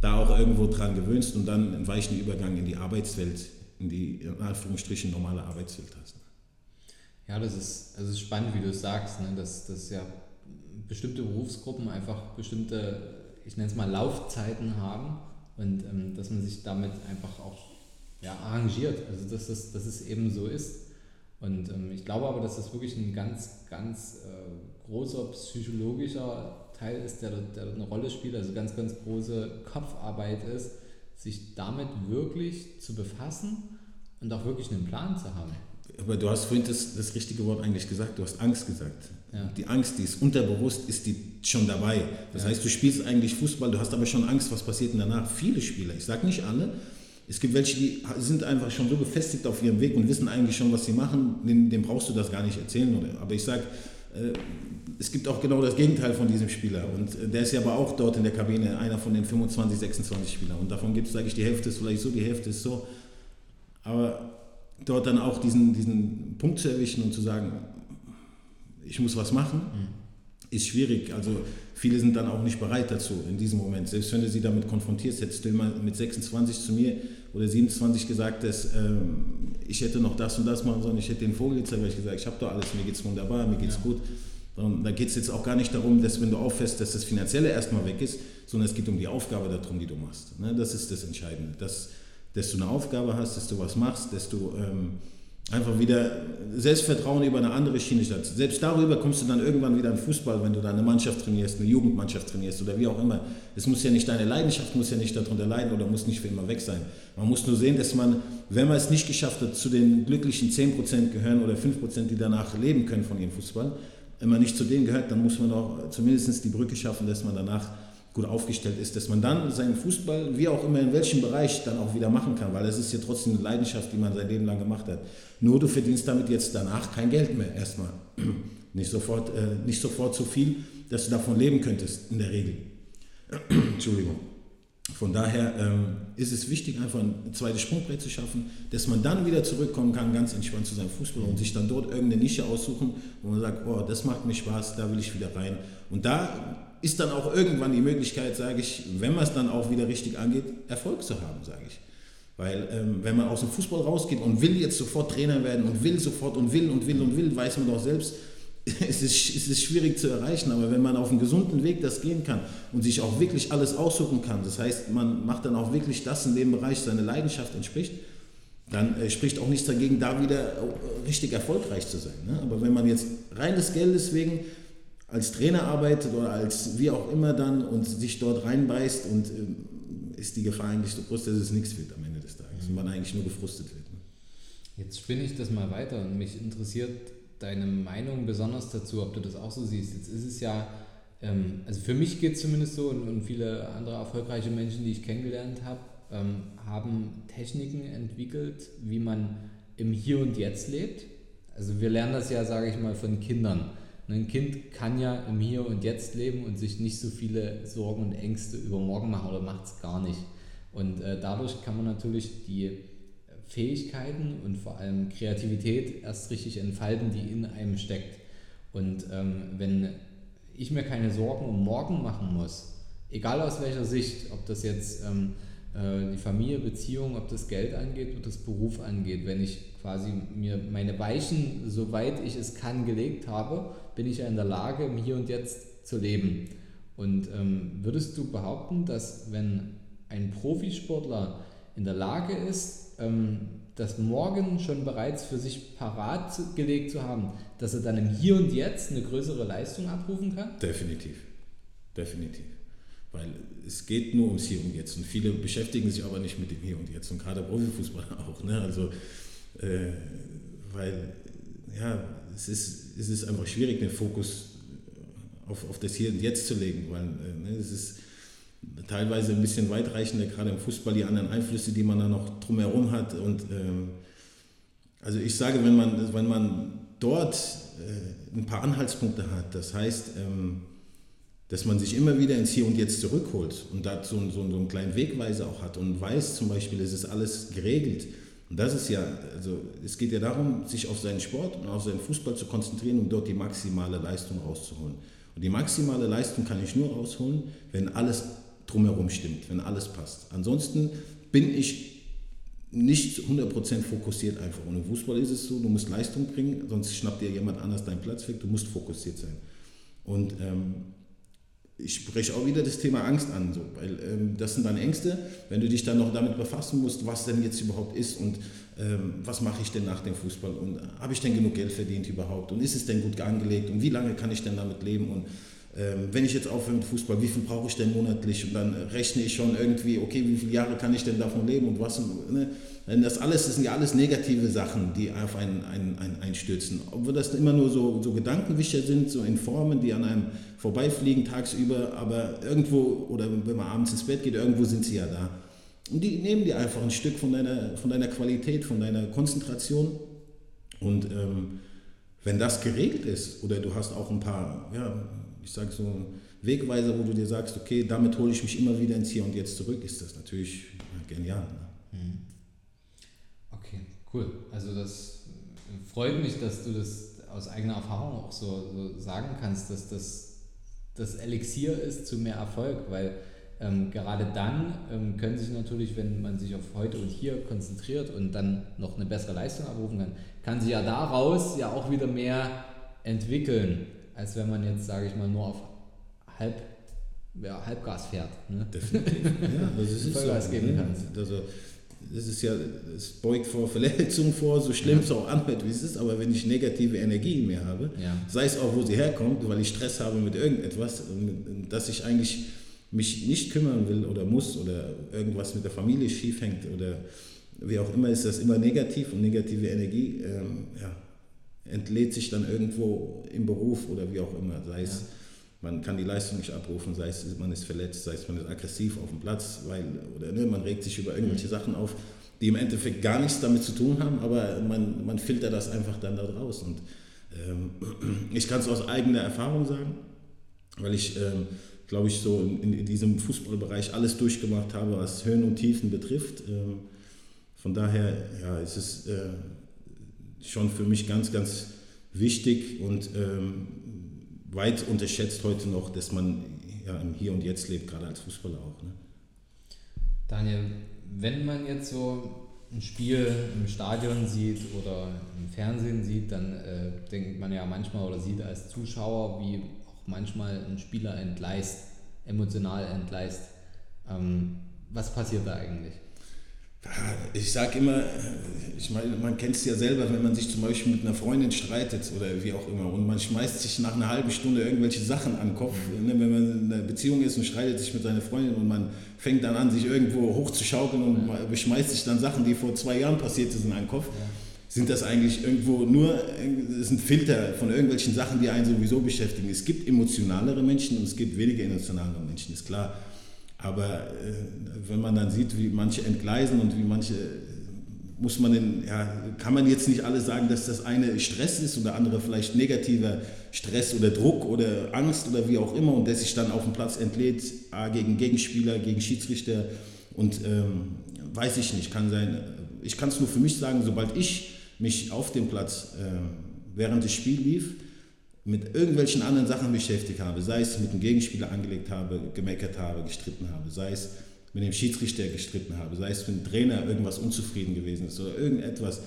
S3: da auch irgendwo dran gewöhnst und dann einen weichen Übergang in die Arbeitswelt, in die in Anführungsstrichen normale Arbeitswelt hast.
S2: Ja, das ist, das ist spannend, wie du es sagst, ne? dass, dass ja bestimmte Berufsgruppen einfach bestimmte, ich nenne es mal Laufzeiten haben und ähm, dass man sich damit einfach auch ja, arrangiert, also dass das, dass es eben so ist. Und ähm, ich glaube aber, dass das wirklich ein ganz, ganz äh, großer psychologischer Teil ist, der, der eine Rolle spielt, also ganz, ganz große Kopfarbeit ist, sich damit wirklich zu befassen und auch wirklich einen Plan zu haben.
S3: Aber du hast vorhin das, das richtige Wort eigentlich gesagt, du hast Angst gesagt. Ja. Die Angst, die ist unterbewusst, ist die schon dabei. Das ja. heißt, du spielst eigentlich Fußball, du hast aber schon Angst, was passiert denn danach. Viele Spieler, ich sage nicht alle, es gibt welche, die sind einfach schon so befestigt auf ihrem Weg und wissen eigentlich schon, was sie machen, dem, dem brauchst du das gar nicht erzählen. Aber ich sage, äh, es gibt auch genau das Gegenteil von diesem Spieler. Und äh, der ist ja aber auch dort in der Kabine einer von den 25, 26 Spielern. Und davon gibt es, sage ich, die Hälfte ist vielleicht so, die Hälfte ist so. Aber dort dann auch diesen, diesen Punkt zu erwischen und zu sagen, ich muss was machen, mhm. ist schwierig. Also viele sind dann auch nicht bereit dazu in diesem Moment. Selbst wenn du sie damit konfrontierst, hättest du immer mit 26 zu mir oder 27 gesagt, dass ähm, ich hätte noch das und das machen sollen, ich hätte den Vogel gezeigt, weil ich gesagt ich habe doch alles, mir geht es wunderbar, mir geht es ja. gut. Und da geht es jetzt auch gar nicht darum, dass wenn du auffällst, dass das Finanzielle erstmal weg ist, sondern es geht um die Aufgabe darum, die du machst. Ne? Das ist das Entscheidende. Dass, dass du eine Aufgabe hast, dass du was machst, dass du ähm, einfach wieder Selbstvertrauen über eine andere Schiene statt. Selbst darüber kommst du dann irgendwann wieder in Fußball, wenn du da eine Mannschaft trainierst, eine Jugendmannschaft trainierst oder wie auch immer. Es muss ja nicht deine Leidenschaft, muss ja nicht darunter leiden oder muss nicht für immer weg sein. Man muss nur sehen, dass man, wenn man es nicht geschafft hat, zu den glücklichen 10% gehören oder 5%, die danach leben können von ihrem Fußball, wenn man nicht zu denen gehört, dann muss man auch zumindest die Brücke schaffen, dass man danach gut aufgestellt ist, dass man dann seinen Fußball, wie auch immer in welchem Bereich, dann auch wieder machen kann, weil es ist ja trotzdem eine Leidenschaft, die man sein Leben lang gemacht hat. Nur du verdienst damit jetzt danach kein Geld mehr erstmal. Nicht sofort, äh, nicht sofort so viel, dass du davon leben könntest, in der Regel. Entschuldigung. Von daher ähm, ist es wichtig, einfach ein zweites Sprungbrett zu schaffen, dass man dann wieder zurückkommen kann, ganz entspannt zu seinem Fußball und sich dann dort irgendeine Nische aussuchen, wo man sagt, oh, das macht mir Spaß, da will ich wieder rein. Und da ist dann auch irgendwann die Möglichkeit, sage ich, wenn man es dann auch wieder richtig angeht, Erfolg zu haben, sage ich. Weil ähm, wenn man aus dem Fußball rausgeht und will jetzt sofort Trainer werden und will sofort und will und will und will, weiß man doch selbst, es ist, es ist schwierig zu erreichen. Aber wenn man auf einem gesunden Weg das gehen kann und sich auch wirklich alles aussuchen kann, das heißt, man macht dann auch wirklich das in dem Bereich seine Leidenschaft entspricht, dann äh, spricht auch nichts dagegen, da wieder äh, richtig erfolgreich zu sein. Ne? Aber wenn man jetzt rein des Geldes wegen als Trainer arbeitet oder als wie auch immer dann und sich dort reinbeißt und ähm, ist die Gefahr eigentlich so groß, dass es nichts wird am Ende des Tages und man eigentlich nur gefrustet wird. Ne?
S2: Jetzt spinne ich das mal weiter und mich interessiert deine Meinung besonders dazu, ob du das auch so siehst. Jetzt ist es ja, ähm, also für mich geht es zumindest so und, und, viele andere erfolgreiche Menschen, die ich kennengelernt habe, ähm, haben Techniken entwickelt, wie man im Hier und Jetzt lebt. Also wir lernen das ja, sage ich mal, von Kindern. Ein Kind kann ja im Hier und Jetzt leben und sich nicht so viele Sorgen und Ängste über morgen machen oder macht es gar nicht. Und äh, dadurch kann man natürlich die Fähigkeiten und vor allem Kreativität erst richtig entfalten, die in einem steckt. Und ähm, wenn ich mir keine Sorgen um morgen machen muss, egal aus welcher Sicht, ob das jetzt ähm, äh, die Familie, Beziehung, ob das Geld angeht, ob das Beruf angeht, wenn ich quasi mir meine Weichen, soweit ich es kann, gelegt habe, bin ich ja in der Lage, im Hier und Jetzt zu leben. Und ähm, würdest du behaupten, dass wenn ein Profisportler in der Lage ist, ähm, das Morgen schon bereits für sich parat gelegt zu haben, dass er dann im Hier und Jetzt eine größere Leistung abrufen kann?
S3: Definitiv. Definitiv. Weil es geht nur ums Hier und Jetzt. Und viele beschäftigen sich aber nicht mit dem Hier und Jetzt. Und gerade Profifußballer auch. Ne? Also, äh, weil, ja, es ist, es ist einfach schwierig, den Fokus auf, auf das Hier und Jetzt zu legen. Weil äh, ne, es ist teilweise ein bisschen weitreichende, gerade im Fußball, die anderen Einflüsse, die man da noch drumherum hat. Und ähm, also ich sage, wenn man, wenn man dort äh, ein paar Anhaltspunkte hat, das heißt, ähm, dass man sich immer wieder ins Hier und Jetzt zurückholt und da so, so, so einen kleinen Wegweiser auch hat und weiß zum Beispiel, es ist alles geregelt. Und das ist ja, also es geht ja darum, sich auf seinen Sport und auf seinen Fußball zu konzentrieren und dort die maximale Leistung rauszuholen. Und die maximale Leistung kann ich nur rausholen, wenn alles drumherum stimmt, wenn alles passt. Ansonsten bin ich nicht 100% fokussiert einfach. Und im Fußball ist es so, du musst Leistung bringen, sonst schnappt dir jemand anders deinen Platz weg, du musst fokussiert sein. Und ähm, ich spreche auch wieder das Thema Angst an, so, weil ähm, das sind dann Ängste, wenn du dich dann noch damit befassen musst, was denn jetzt überhaupt ist und ähm, was mache ich denn nach dem Fußball und habe ich denn genug Geld verdient überhaupt und ist es denn gut angelegt und wie lange kann ich denn damit leben und wenn ich jetzt aufhöre mit Fußball, wie viel brauche ich denn monatlich? Und dann rechne ich schon irgendwie, okay, wie viele Jahre kann ich denn davon leben und was? Ne? Das alles, das sind ja alles negative Sachen, die auf einen, einen, einen einstürzen. Obwohl das immer nur so, so Gedankenwischer sind, so in Formen, die an einem vorbeifliegen tagsüber, aber irgendwo, oder wenn man abends ins Bett geht, irgendwo sind sie ja da. Und die nehmen dir einfach ein Stück von deiner, von deiner Qualität, von deiner Konzentration. Und ähm, wenn das geregelt ist, oder du hast auch ein paar, ja, ich sage so, Wegweiser, wo du dir sagst, okay, damit hole ich mich immer wieder ins Hier und Jetzt zurück, ist das natürlich genial. Ne?
S2: Mhm. Okay, cool. Also das freut mich, dass du das aus eigener Erfahrung auch so, so sagen kannst, dass das das Elixier ist zu mehr Erfolg, weil ähm, gerade dann ähm, können sich natürlich, wenn man sich auf heute und hier konzentriert und dann noch eine bessere Leistung abrufen kann, kann sich ja daraus ja auch wieder mehr entwickeln als wenn man jetzt, sage ich mal, nur auf Halb, ja, Halbgas fährt. Ne?
S3: Definitiv. Ja, es ist Vollgas so, geben ne? kannst. Also, das ist ja, es beugt vor Verletzungen vor, so schlimm ja. es auch anhört, wie es ist, aber wenn ich negative Energie in mir habe, ja. sei es auch, wo sie herkommt, weil ich Stress habe mit irgendetwas, dass ich eigentlich mich nicht kümmern will oder muss oder irgendwas mit der Familie schief hängt oder wie auch immer, ist das immer negativ und negative Energie, ähm, ja, entlädt sich dann irgendwo im Beruf oder wie auch immer. Sei es, ja. man kann die Leistung nicht abrufen, sei es, man ist verletzt, sei es, man ist aggressiv auf dem Platz, weil, oder ne, man regt sich über irgendwelche mhm. Sachen auf, die im Endeffekt gar nichts damit zu tun haben, aber man, man filtert das einfach dann da draus. Und ähm, ich kann es aus eigener Erfahrung sagen, weil ich, ähm, glaube ich, so in, in, diesem Fußballbereich alles durchgemacht habe, was Höhen und Tiefen betrifft. Ähm, von daher, ja, es ist äh, schon für mich ganz, ganz wichtig und ähm, weit unterschätzt heute noch, dass man ja im Hier und Jetzt lebt, gerade als Fußballer auch. Ne?
S2: Daniel, wenn man jetzt so ein Spiel im Stadion sieht oder im Fernsehen sieht, dann äh, denkt man ja manchmal oder sieht als Zuschauer, wie auch manchmal ein Spieler entgleist, emotional entgleist. Ähm, was passiert da eigentlich?
S3: Ich sage immer, ich meine, man kennt es ja selber, wenn man sich zum Beispiel mit einer Freundin streitet oder wie auch immer und man schmeißt sich nach einer halben Stunde irgendwelche Sachen an den Kopf. Mhm. Ne, wenn man in einer Beziehung ist und streitet sich mit seiner Freundin und man fängt dann an, sich irgendwo hochzuschaukeln und ja. beschmeißt sich dann Sachen, die vor zwei Jahren passiert sind, an den Kopf. Ja. Sind das eigentlich irgendwo nur, ist ein Filter von irgendwelchen Sachen, die einen sowieso beschäftigen. Es gibt emotionalere Menschen und es gibt weniger emotionalere Menschen, ist klar. Aber äh, wenn man dann sieht, wie manche entgleisen und wie manche muss man denn, ja, kann man jetzt nicht alle sagen, dass das eine Stress ist oder andere vielleicht negativer Stress oder Druck oder Angst oder wie auch immer und der sich dann auf dem Platz entlädt, A, gegen Gegenspieler, gegen Schiedsrichter und ähm, weiß ich nicht, kann sein. Ich kann es nur für mich sagen, sobald ich mich auf dem Platz äh, während des Spiels lief, mit irgendwelchen anderen Sachen beschäftigt habe, sei es mit dem Gegenspieler angelegt habe, gemeckert habe, gestritten habe, sei es mit dem Schiedsrichter gestritten habe, sei es mit dem Trainer irgendwas unzufrieden gewesen ist oder irgendetwas,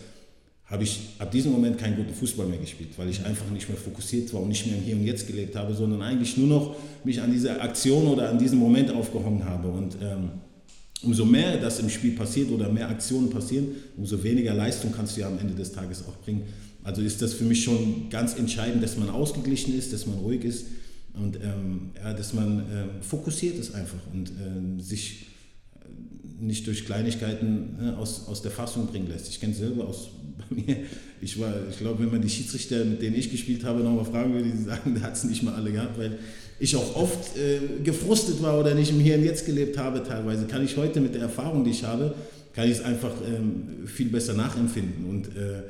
S3: habe ich ab diesem Moment keinen guten Fußball mehr gespielt, weil ich einfach nicht mehr fokussiert war und nicht mehr im Hier und Jetzt gelebt habe, sondern eigentlich nur noch mich an diese Aktion oder an diesen Moment aufgehangen habe. Und ähm, umso mehr das im Spiel passiert oder mehr Aktionen passieren, umso weniger Leistung kannst du ja am Ende des Tages auch bringen. Also ist das für mich schon ganz entscheidend, dass man ausgeglichen ist, dass man ruhig ist und ähm, ja, dass man äh, fokussiert ist einfach und äh, sich nicht durch Kleinigkeiten ne, aus, aus der Fassung bringen lässt. Ich kenne es selber aus bei mir. Ich, war, ich glaube, wenn man die Schiedsrichter, mit denen ich gespielt habe, nochmal fragen würde, die sagen, der hat es nicht mal alle gehabt, weil ich auch oft äh, gefrustet war oder nicht im Hier und Jetzt gelebt habe teilweise. Kann ich heute mit der Erfahrung, die ich habe, kann ich es einfach ähm, viel besser nachempfinden. Und äh,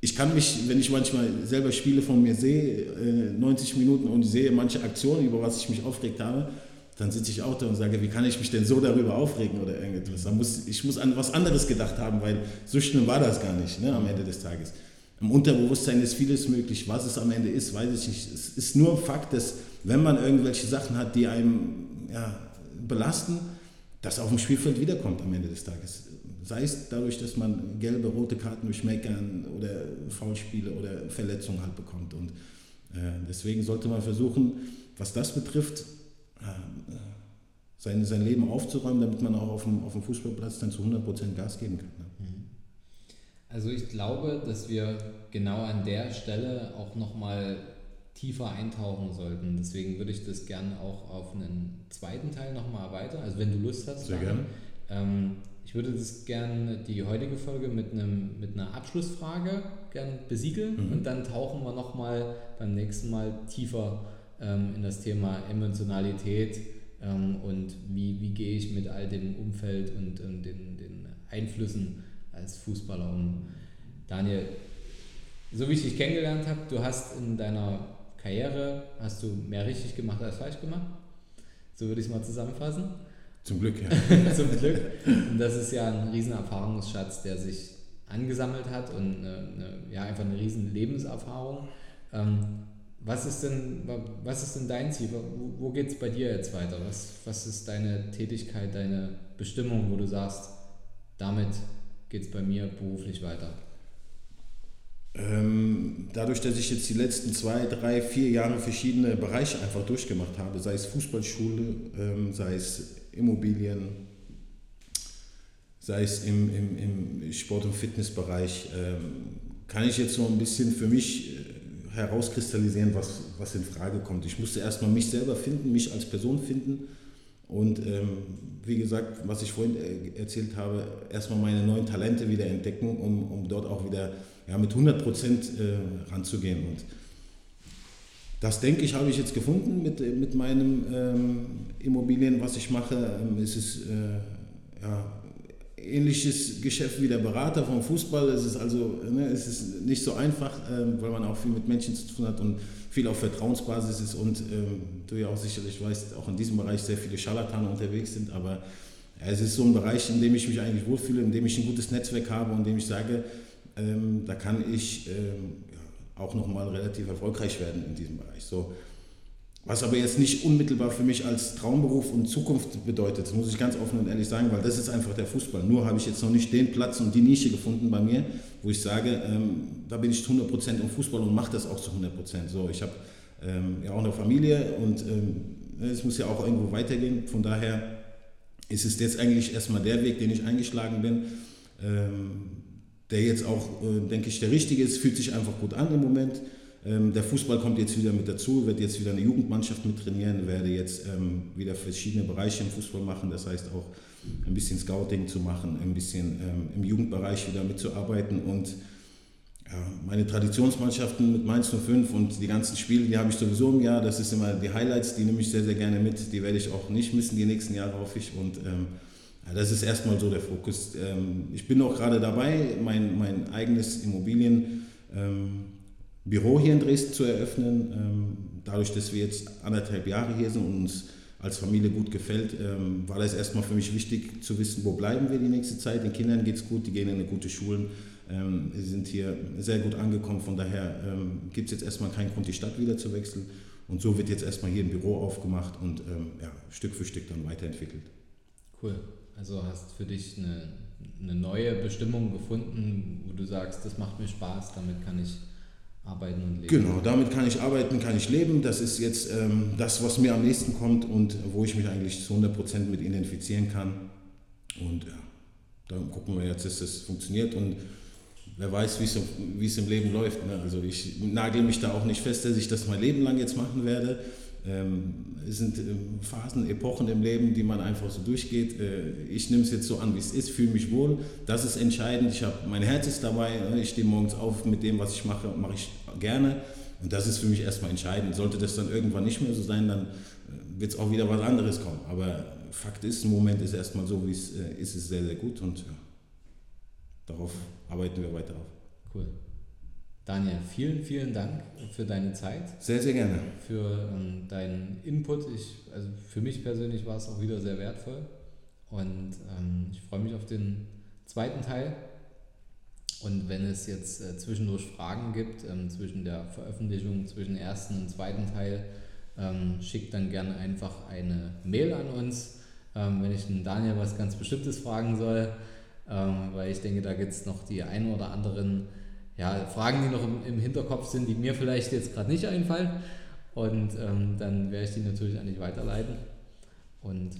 S3: ich kann mich, wenn ich manchmal selber Spiele von mir sehe, äh, 90 Minuten und sehe manche Aktionen, über was ich mich aufgeregt habe, dann sitze ich auch da und sage, wie kann ich mich denn so darüber aufregen oder irgendetwas. Da muss, ich muss an was anderes gedacht haben, weil so schlimm war das gar nicht ne, am Ende des Tages. Im Unterbewusstsein ist vieles möglich. Was es am Ende ist, weiß ich nicht. Es ist nur Fakt, dass wenn man irgendwelche Sachen hat, die einem ja, belasten, das auf dem Spielfeld wiederkommt am Ende des Tages. Sei es dadurch, dass man gelbe, rote Karten durch Meckern oder Foulspiele oder Verletzungen halt bekommt. Und äh, deswegen sollte man versuchen, was das betrifft, äh, sein, sein Leben aufzuräumen, damit man auch auf dem, auf dem Fußballplatz dann zu 100% Gas geben kann. Ne? Mhm.
S2: Also ich glaube, dass wir genau an der Stelle auch nochmal tiefer eintauchen sollten. Deswegen würde ich das gerne auch auf einen zweiten Teil nochmal erweitern. Also wenn du Lust hast.
S3: Sehr gerne.
S2: Ähm, ich würde das gerne die heutige Folge mit, einem, mit einer Abschlussfrage gern besiegeln mhm. und dann tauchen wir nochmal beim nächsten Mal tiefer ähm, in das Thema Emotionalität ähm, und wie, wie gehe ich mit all dem Umfeld und, und den, den Einflüssen als Fußballer um. Daniel, so wie ich dich kennengelernt habe, du hast in deiner Karriere, hast du mehr richtig gemacht als falsch gemacht? So würde ich es mal zusammenfassen.
S3: Zum Glück, ja.
S2: Zum Glück. Und das ist ja ein riesen Erfahrungsschatz, der sich angesammelt hat und eine, eine, ja, einfach eine riesen Lebenserfahrung. Ähm, was ist denn, was ist denn dein Ziel? Wo, wo geht es bei dir jetzt weiter? Was, was ist deine Tätigkeit, deine Bestimmung, wo du sagst, damit geht es bei mir beruflich weiter?
S3: Ähm, dadurch, dass ich jetzt die letzten zwei, drei, vier Jahre verschiedene Bereiche einfach durchgemacht habe, sei es Fußballschule, ähm, sei es Immobilien, sei es im, im, im Sport- und Fitnessbereich, ähm, kann ich jetzt so ein bisschen für mich herauskristallisieren, was, was in Frage kommt. Ich musste erstmal mich selber finden, mich als Person finden und ähm, wie gesagt, was ich vorhin äh, erzählt habe, erstmal meine neuen Talente wieder entdecken, um, um dort auch wieder ja, mit 100 Prozent äh, ranzugehen. Und das denke ich, habe ich jetzt gefunden mit, mit meinem ähm, Immobilien, was ich mache. Ähm, es ist äh, ja, ähnliches Geschäft wie der Berater vom Fußball. Es ist also ne, es ist nicht so einfach, ähm, weil man auch viel mit Menschen zu tun hat und viel auf Vertrauensbasis ist und ähm, du ja auch sicherlich weißt, auch in diesem Bereich sehr viele Scharlatane unterwegs sind. Aber ja, es ist so ein Bereich, in dem ich mich eigentlich wohlfühle, in dem ich ein gutes Netzwerk habe und in dem ich sage, ähm, da kann ich ähm, auch nochmal relativ erfolgreich werden in diesem Bereich. So, was aber jetzt nicht unmittelbar für mich als Traumberuf und Zukunft bedeutet, das muss ich ganz offen und ehrlich sagen, weil das ist einfach der Fußball. Nur habe ich jetzt noch nicht den Platz und die Nische gefunden bei mir, wo ich sage, ähm, da bin ich zu 100% im Fußball und mache das auch zu 100%. So, ich habe ähm, ja auch eine Familie und ähm, es muss ja auch irgendwo weitergehen. Von daher ist es jetzt eigentlich erstmal der Weg, den ich eingeschlagen bin, ähm, der jetzt auch, äh, denke ich, der richtige ist, fühlt sich einfach gut an im Moment. Ähm, der Fußball kommt jetzt wieder mit dazu, wird jetzt wieder eine Jugendmannschaft mit trainieren, werde jetzt ähm, wieder verschiedene Bereiche im Fußball machen, das heißt auch ein bisschen Scouting zu machen, ein bisschen ähm, im Jugendbereich wieder mitzuarbeiten und ja, meine Traditionsmannschaften mit Mainz 05 und die ganzen Spiele, die habe ich sowieso im Jahr. Das ist immer die Highlights, die nehme ich sehr, sehr gerne mit. Die werde ich auch nicht missen die nächsten Jahre, hoffe ich. Und ähm, ja, das ist erstmal so der Fokus. Ähm, ich bin auch gerade dabei, mein, mein eigenes Immobilienbüro ähm, hier in Dresden zu eröffnen. Ähm, dadurch, dass wir jetzt anderthalb Jahre hier sind und uns als Familie gut gefällt, war das erstmal für mich wichtig zu wissen, wo bleiben wir die nächste Zeit. Den Kindern geht es gut, die gehen in eine gute Schulen. Ähm, sie sind hier sehr gut angekommen, von daher gibt es jetzt erstmal keinen Grund, die Stadt wieder zu wechseln. Und so wird jetzt erstmal hier ein Büro aufgemacht und ja, Stück für Stück dann weiterentwickelt.
S2: Cool. Also hast für dich eine, eine neue Bestimmung gefunden, wo du sagst, das macht mir Spaß, damit kann ich arbeiten und leben.
S3: Genau, damit kann ich arbeiten, kann ich leben. Das ist jetzt ähm, das, was mir am nächsten kommt und wo ich mich eigentlich zu 100% mit identifizieren kann. Und ja, dann gucken wir jetzt, dass das funktioniert und wer weiß, wie es im Leben läuft. Ne? Also ich nagel mich da auch nicht fest, dass ich das mein Leben lang jetzt machen werde. Ähm, es sind ähm, Phasen, Epochen im Leben, die man einfach so durchgeht. Äh, ich nehme es jetzt so an, wie es ist, fühle mich wohl. Das ist entscheidend. Ich habe mein Herz ist dabei. Ne? Ich stehe morgens auf mit dem, was ich mache, mache ich gerne. Und das ist für mich erstmal entscheidend. Sollte das dann irgendwann nicht mehr so sein, dann äh, wird es auch wieder was anderes kommen. Aber Fakt ist, im Moment ist erstmal so, wie es äh, ist, es sehr, sehr gut. Und ja, darauf arbeiten wir weiter auf.
S2: Cool. Daniel, vielen, vielen Dank für deine Zeit.
S3: Sehr, sehr gerne.
S2: Für ähm, deinen Input. Ich, also für mich persönlich war es auch wieder sehr wertvoll. Und ähm, ich freue mich auf den zweiten Teil. Und wenn es jetzt äh, zwischendurch Fragen gibt, ähm, zwischen der Veröffentlichung, zwischen ersten und zweiten Teil, ähm, schickt dann gerne einfach eine Mail an uns, ähm, wenn ich den Daniel was ganz Bestimmtes fragen soll ähm, weil ich denke, da gibt es noch die ein oder anderen ja, Fragen, die noch im, im Hinterkopf sind, die mir vielleicht jetzt gerade nicht einfallen. Und ähm, dann werde ich die natürlich an dich weiterleiten. Und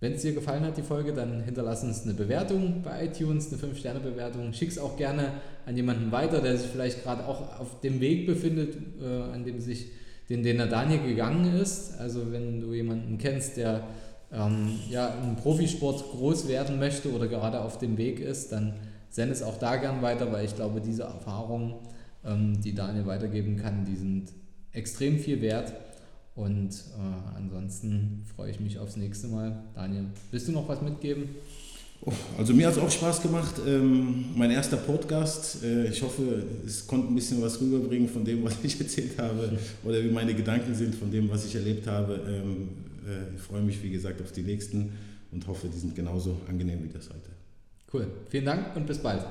S2: wenn es dir gefallen hat, die Folge, dann hinterlass uns eine Bewertung bei iTunes, eine 5-Sterne-Bewertung. Schick es auch gerne an jemanden weiter, der sich vielleicht gerade auch auf dem Weg befindet, äh, an dem sich den, den der Daniel gegangen ist. Also wenn du jemanden kennst, der ähm, ja, im Profisport groß werden möchte oder gerade auf dem Weg ist, dann sende es auch da gern weiter, weil ich glaube, diese Erfahrungen, ähm, die Daniel weitergeben kann, die sind extrem viel wert. Und äh, ansonsten freue ich mich aufs nächste Mal. Daniel, willst du noch was mitgeben?
S3: Oh, also mir hat es auch Spaß gemacht. Ähm, mein erster Podcast. Äh, ich hoffe, es konnte ein bisschen was rüberbringen von dem, was ich erzählt habe oder wie meine Gedanken sind von dem, was ich erlebt habe. Ähm, äh, ich freue mich, wie gesagt, auf die nächsten und hoffe, die sind genauso angenehm wie das heute.
S2: Cool. Vielen Dank und bis bald.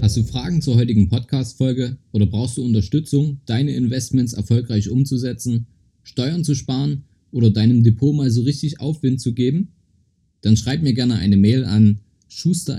S2: Hast du Fragen zur heutigen Podcast-Folge oder brauchst du Unterstützung, deine Investments erfolgreich umzusetzen, Steuern zu sparen oder deinem Depot mal so richtig Aufwind zu geben? Dann schreib mir gerne eine Mail an schuster